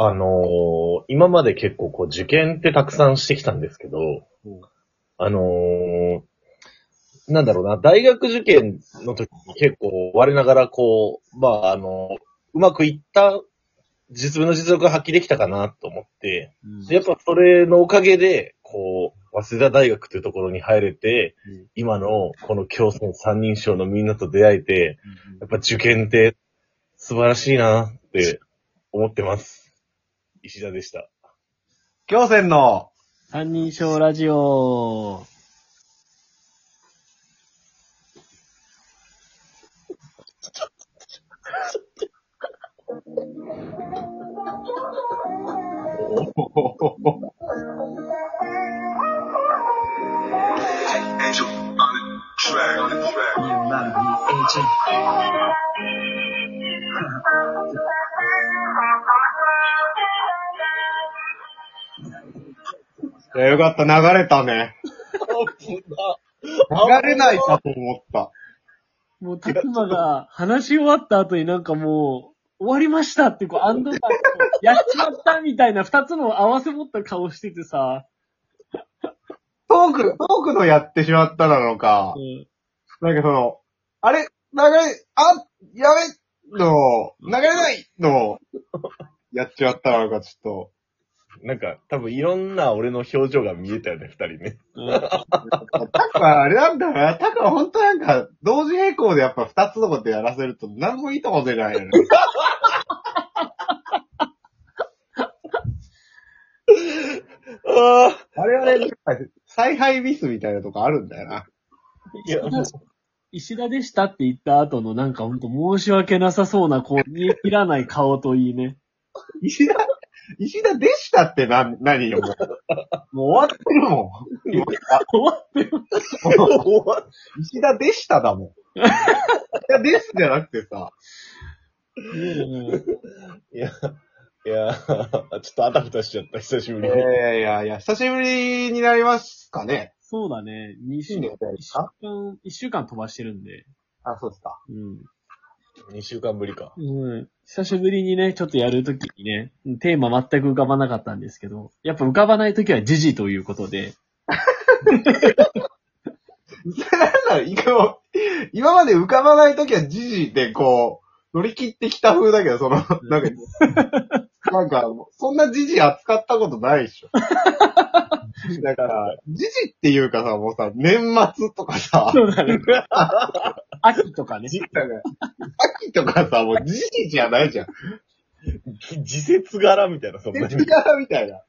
あのー今まで結構こう受験ってたくさんしてきたんですけど、うん。あのーなんだろうな、大学受験の時に結構我ながらこう、まああのうまくいった実分の実力が発揮できたかなと思って、うん。でやっぱそれのおかげで、こう、早稲田大学というところに入れて、今のこの競争三人称のみんなと出会えて、やっぱ受験って素晴らしいなって思ってます。石田でした。京戦の、三人称ラジオ。いや、よかった、流れたね。流れないかと思った。もう、たくまが話し終わった後になんかもう、終わりましたって、こう、安堵感と、やっちまったみたいな二つの合わせ持った顔しててさ、トーク、トークのやってしまったなのか。う、ん。なんかその、あれ、流れ、あ、やべの、流れないの、やっちまったなのか、ちょなんか、多分いろんな俺の表情が見えたよね、二人ね。タクはあれなんだよな。タクは本当なんか、同時並行でやっぱ二つのことやらせると何もいいとこ出ないよね。ああ。あれはね、采配ミスみたいなとこあるんだよな。いや、もう、石田でしたって言った後のなんかほんと申し訳なさそうな、こう、見え切らない顔といいね。石田、石田でしたってな、何よ、もう。もう終わってるもん。今終わってる。終わっ石田でしただもん。石田ですじゃなくてさ、うんいや、いや、ちょっとあたふたしちゃった、久しぶいりに。やいやいや、久しぶりになりますかね。そうだね。二週いいんだよ一週間、一週間飛ばしてるんで。あ、そうですか。うん。2週間ぶりか。うん。久しぶりにね、ちょっとやるときにね、テーマ全く浮かばなかったんですけど、やっぱ浮かばないときは時事ということで、なんだ今まで浮かばないときは時事でこう、乗り切ってきた風だけど、その、なんか、なんか、そんな時事扱ったことないでしょ。だから、時事っていうかさ、もうさ、年末とかさ、そうだね。秋とかね。秋とかさ、もう時事じゃないじゃん。時節柄みたいな、そんなに。月柄みたいな。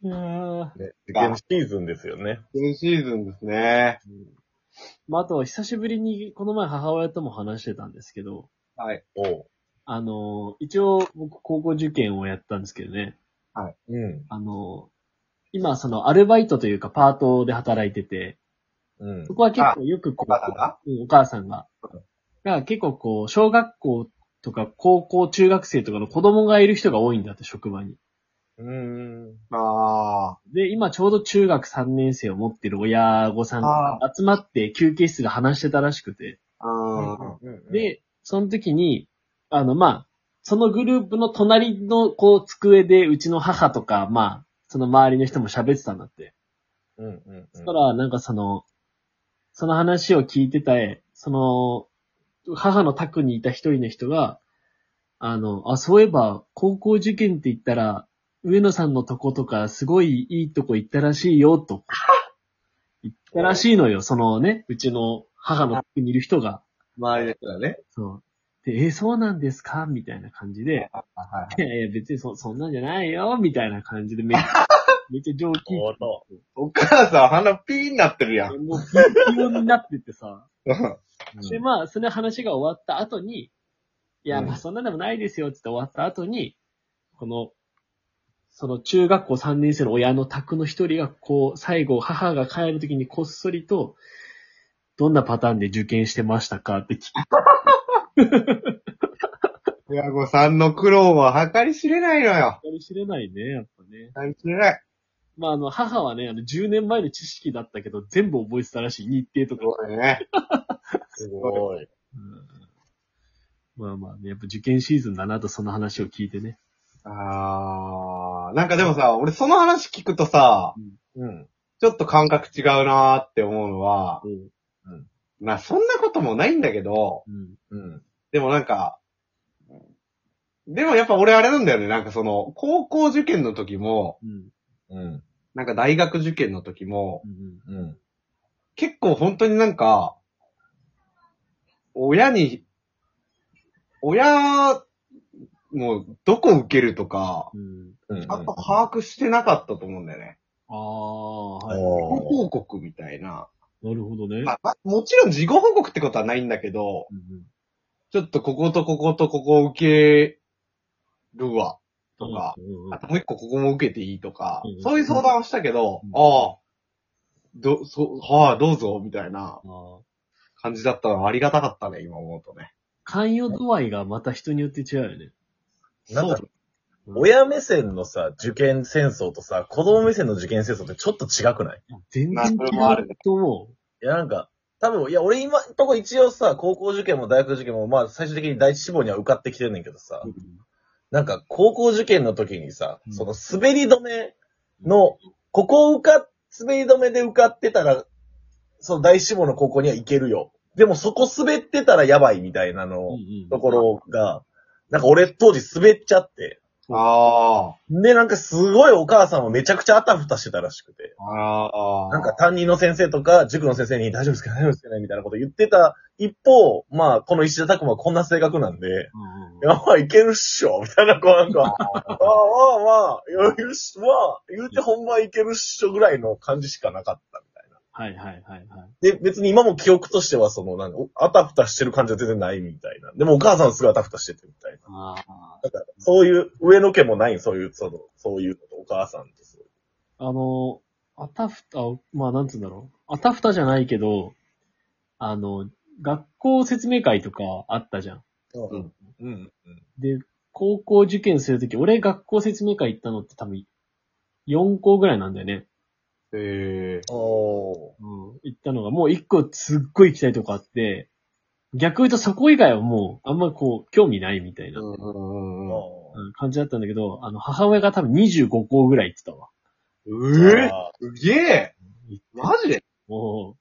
いやーね、受験シーズンですよね。新シーズンですね。まあ、あと、久しぶりに、この前母親とも話してたんですけど、はい。おう。あの、一応、僕、高校受験をやったんですけどね、うん。あの、今、その、アルバイトというか、パートで働いてて、うんそ。こは結構よくこう、お母さんが？うんお母さんが。が結構こう、小学校とか高校、中学生とかの子供がいる人が多いんだって、職場に。うーん。ああ。で、今ちょうど中学3年生を持ってる親御さんが集まって休憩室で話してたらしくて。あーで、その時に、あの、まあ、そのグループの隣のこう、机でうちの母とか、まあ、その周りの人も喋ってたんだって。うんうんうん。そしたら、なんかその、その話を聞いてた、その、母の宅にいた一人の人が、あの、あ、そういえば、高校受験って言ったら、上野さんのとことか、すごいいいとこ行ったらしいよ、と。言ったらしいのよ、そのね、うちの母の宅にいる人が。周りの人だね。そう。で、え、そうなんですか？みたいな感じで、はいやいや、別にそ、そんなんじゃないよ、みたいな感じでめっちゃ、めっちゃ上気。おっとお母さん鼻ピーになってるやん。もう、ピンピンになっててさ。うんで、まあ、その話が終わった後に、いや、うんまあ、そんなでもないですよ、つって終わった後に、この、その中学校3年生の親の宅の一人が、こう、最後、母が帰るときにこっそりと、どんなパターンで受験してましたかって聞く。親御さんの苦労は計り知れないのよ。かり知れないね、やっぱね。計り知れない。まあ、あの、母はね、あの、10年前の知識だったけど、全部覚えてたらしい、日程とか。そうだね。すごい。うんまあまあね、やっぱ受験シーズンだなとその話を聞いてね。あー、なんかでもさ、俺その話聞くとさ、うん。ちょっと感覚違うなーって思うのは、うん。まあそんなこともないんだけど、うん。うん。でもなんか、でもやっぱ俺あれなんだよね、なんかその、高校受験の時も、うん。うん。なんか大学受験の時も、うん。うん。結構本当になんか、親に、親もどこ受けるとか、うん。うん。ちゃんと把握してなかったと思うんだよね。ああ、はい。報告みたいな。なるほどね。まあまあもちろん事後報告ってことはないんだけど、うんちょっとこことこことここ受けるわ、うんとか、うんうんあともう一個ここも受けていいとかうん、そういう相談をしたけどうん、ああ、ど、そ、はあ、どうぞ、みたいな感じだったのはありがたかったね、今思うとね。関与度合いがまた人によって違うよね。なんか親目線のさ、受験戦争とさ、子供目線の受験戦争ってちょっと違くない？全然違うと思いや、なんか、多分、いや、俺今んとこ一応さ、高校受験も大学受験も、まあ、最終的に第一志望には受かってきてんねんけどさ、う。なんか、高校受験の時にさ、うん。その滑り止めの、ここを受かっ、滑り止めで受かってたら、その第一志望の高校には行けるよ。でもそこ滑ってたらやばいみたいなの、うんうん。ところが、なんか俺当時滑っちゃって、あで、なんかすごいお母さんもめちゃくちゃあたふたしてたらしくて。あ、ああ。なんか担任の先生とか塾の先生に大丈夫ですか大丈夫ですかねみたいなこと言ってた一方、まあ、この石田拓馬はこんな性格なんで、うんや、まあ、いけるっしょみたいな、こうなんか、ああ、まあしょ、まあ、言うてほんまいけるっしょぐらいの感じしかなかった。はいはいはいはい。で、別に今も記憶としては、その、なんか、おあたふたしてる感じは全然ないみたいな。でもお母さんはすごいあたふたしててみたいな。ああ。だから、そういう、上の毛もない、そういう、その、そういうお母さんとそういう。あの、あたふた、まあなんつうんだろう。あたふたじゃないけど、あの、学校説明会とかあったじゃん。うん。うん。で、高校受験するとき、俺学校説明会行ったのって多分、4校ぐらいなんだよね。へえ。おー。うん。行ったのが、もう1個すっごい行きたいとこあって、逆言うとそこ以外はもう、あんまこう、興味ないみたいな、うんうんうん。うん感じだったんだけど、あの、母親が多分25校ぐらい行ってたわ。ええあすげえ行ってマジで？も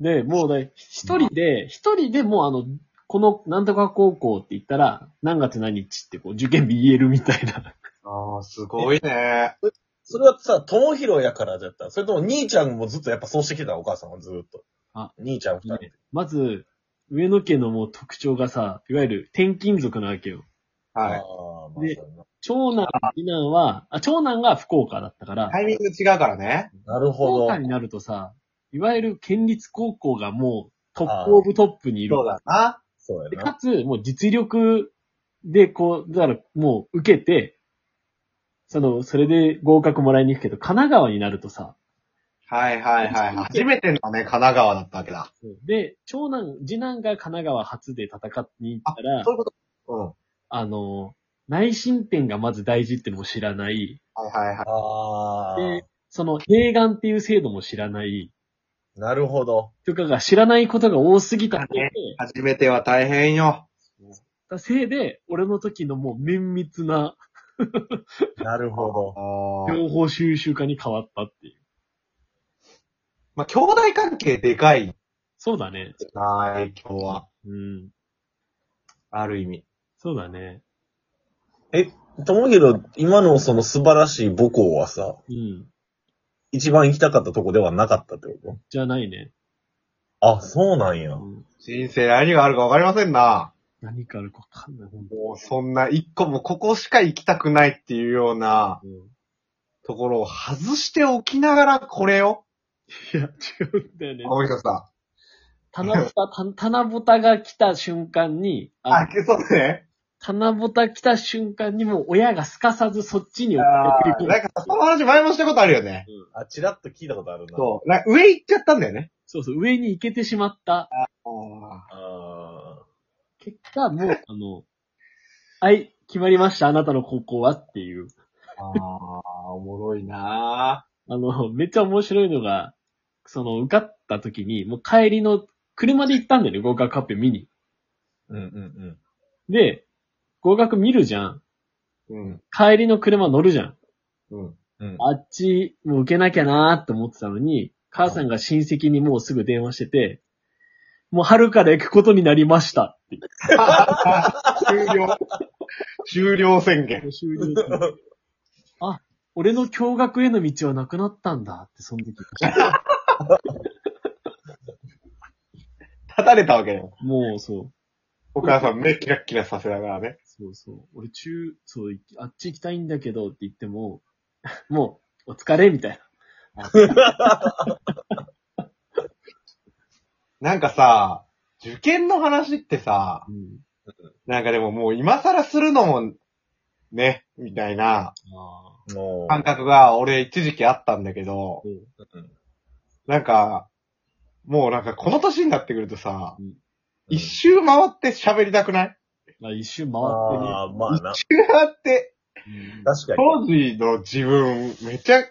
う。で、もうね、一人で、一人でもうあの、このなんとか高校って言ったら、何月何日ってこう、受験日言えるみたいな。ああ、すごいね。それはさ、友広やからだったそれとも兄ちゃんもずっとやっぱそうしてきてたお母さんはずっと。あ、兄ちゃん二人。まず、上野家のもう特徴がさ、いわゆる転勤族なわけよ。はい。で長男、次男は、あ、長男が福岡だったから、タイミング違うからね。なる福ほど岡。になるとさ、いわゆる県立高校がもうトップオブトップにいる。そうだな。で、そうやなか。つ、もう実力で、こう、だからもう受けて、その、それで合格もらいに行くけど、神奈川になるとさ、はいはいはい。初めてのね、神奈川だったわけだ。で、長男、次男が神奈川初で戦っに行ったらそう、いうこと？うん。はあの、内申点がまず大事ってのも知らない、いはいはい。ああで、その、併願っていう制度も知らない、なるほど。とかが知らないことが多すぎたせいで、初めては大変よ。たせいで、俺の時のもう綿密な なるほど。情報収集化に変わったっていう。まあ、兄弟関係でかいそうだね。な、影響は。うん。ある意味。そうだね。え、友広、今のその素晴らしい母校はさ、うん。一番行きたかったとこではなかったってこじゃないね。とあ、そうなんや。うん。人生何があるか分かりませんな。何かあるかわかんない。もうそんな一個もここしか行きたくないっていうようなうんところを外しておきながらこれよ。いや、違うんだよね。青い人さ棚ぼた、た棚ぼたが来た瞬間に、ん。あ、あそうだね。棚ぼた来た瞬間にもう親がすかさずそっちに送あり込む。ーなんかさ、その話前もしたことあるよね。あ、ちらっと聞いたことあるな。そう。な上行っちゃったんだよね。そうそう、上に行けてしまったああ結果、もう、あの、はい、決まりました、あなたの高校はっていう。あー、おもろいなあの、めっちゃ面白いのが、その、受かった時に、もう帰りの、車で行ったんだよね、合格発表見に。うんうんで、合格見るじゃん。うん。帰りの車乗るじゃん。うん。うん。うん。あっちもう受けなきゃなーって思ってたのに、母さんが親戚にもうすぐ電話してて、もう春から行くことになりましたって。終了。終了宣言。終了ってあ、俺の驚学への道はなくなったんだって、その時。立たれたわけね。もうそう。お母さん目キラッキラさせながらね。そうそう。俺中、そう、いあっち行きたいんだけどって言っても、もう、お疲れみたいな んかさ、受験の話ってさ、な。うん。なんかでももう今更するのも、ね、みたいなあもう。感覚が俺一時期あったんだけど、ーうんなんか、もうなんかこの年になってくるとさ、うん一周回って喋りたくない？あ一周回ってね。ああ、まあな。一周回って、うん確かに。当時の自分、めっちゃ、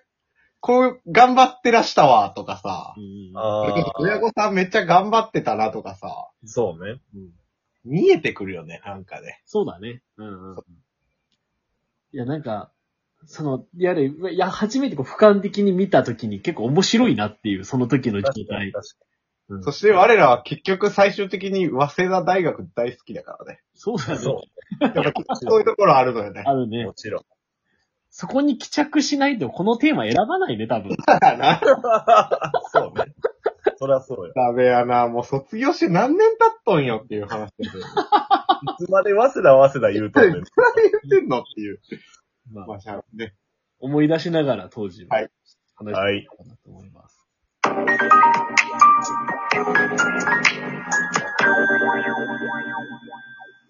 こう、頑張ってらしたわ、とかさ、うんああ、親御さんめっちゃ頑張ってたな、とかさ、そうね。うん見えてくるよね、なんかね。そうだね。うんうん。いや、なんか、その、やれ、いや、初めてこう俯瞰的に見たときに結構面白いなっていう、その時の状確かに態。確かうんそして我らは結局最終的に早稲田大学大好きだからね。そうだね。に。そやっぱそういうところあるのよね。う。あるねも。ちろん。そこに帰着しないとこのテーマ選ばないね、多分。な そうね。そりゃそうよ。ダメやな、もう卒業して何年経っとんよっていう話だけど。いつまで早稲田早稲田言うとんねん。何言ってんのっていう。まあまあ、しゃあね。思い出しながら当時はい話していこうかなと思います。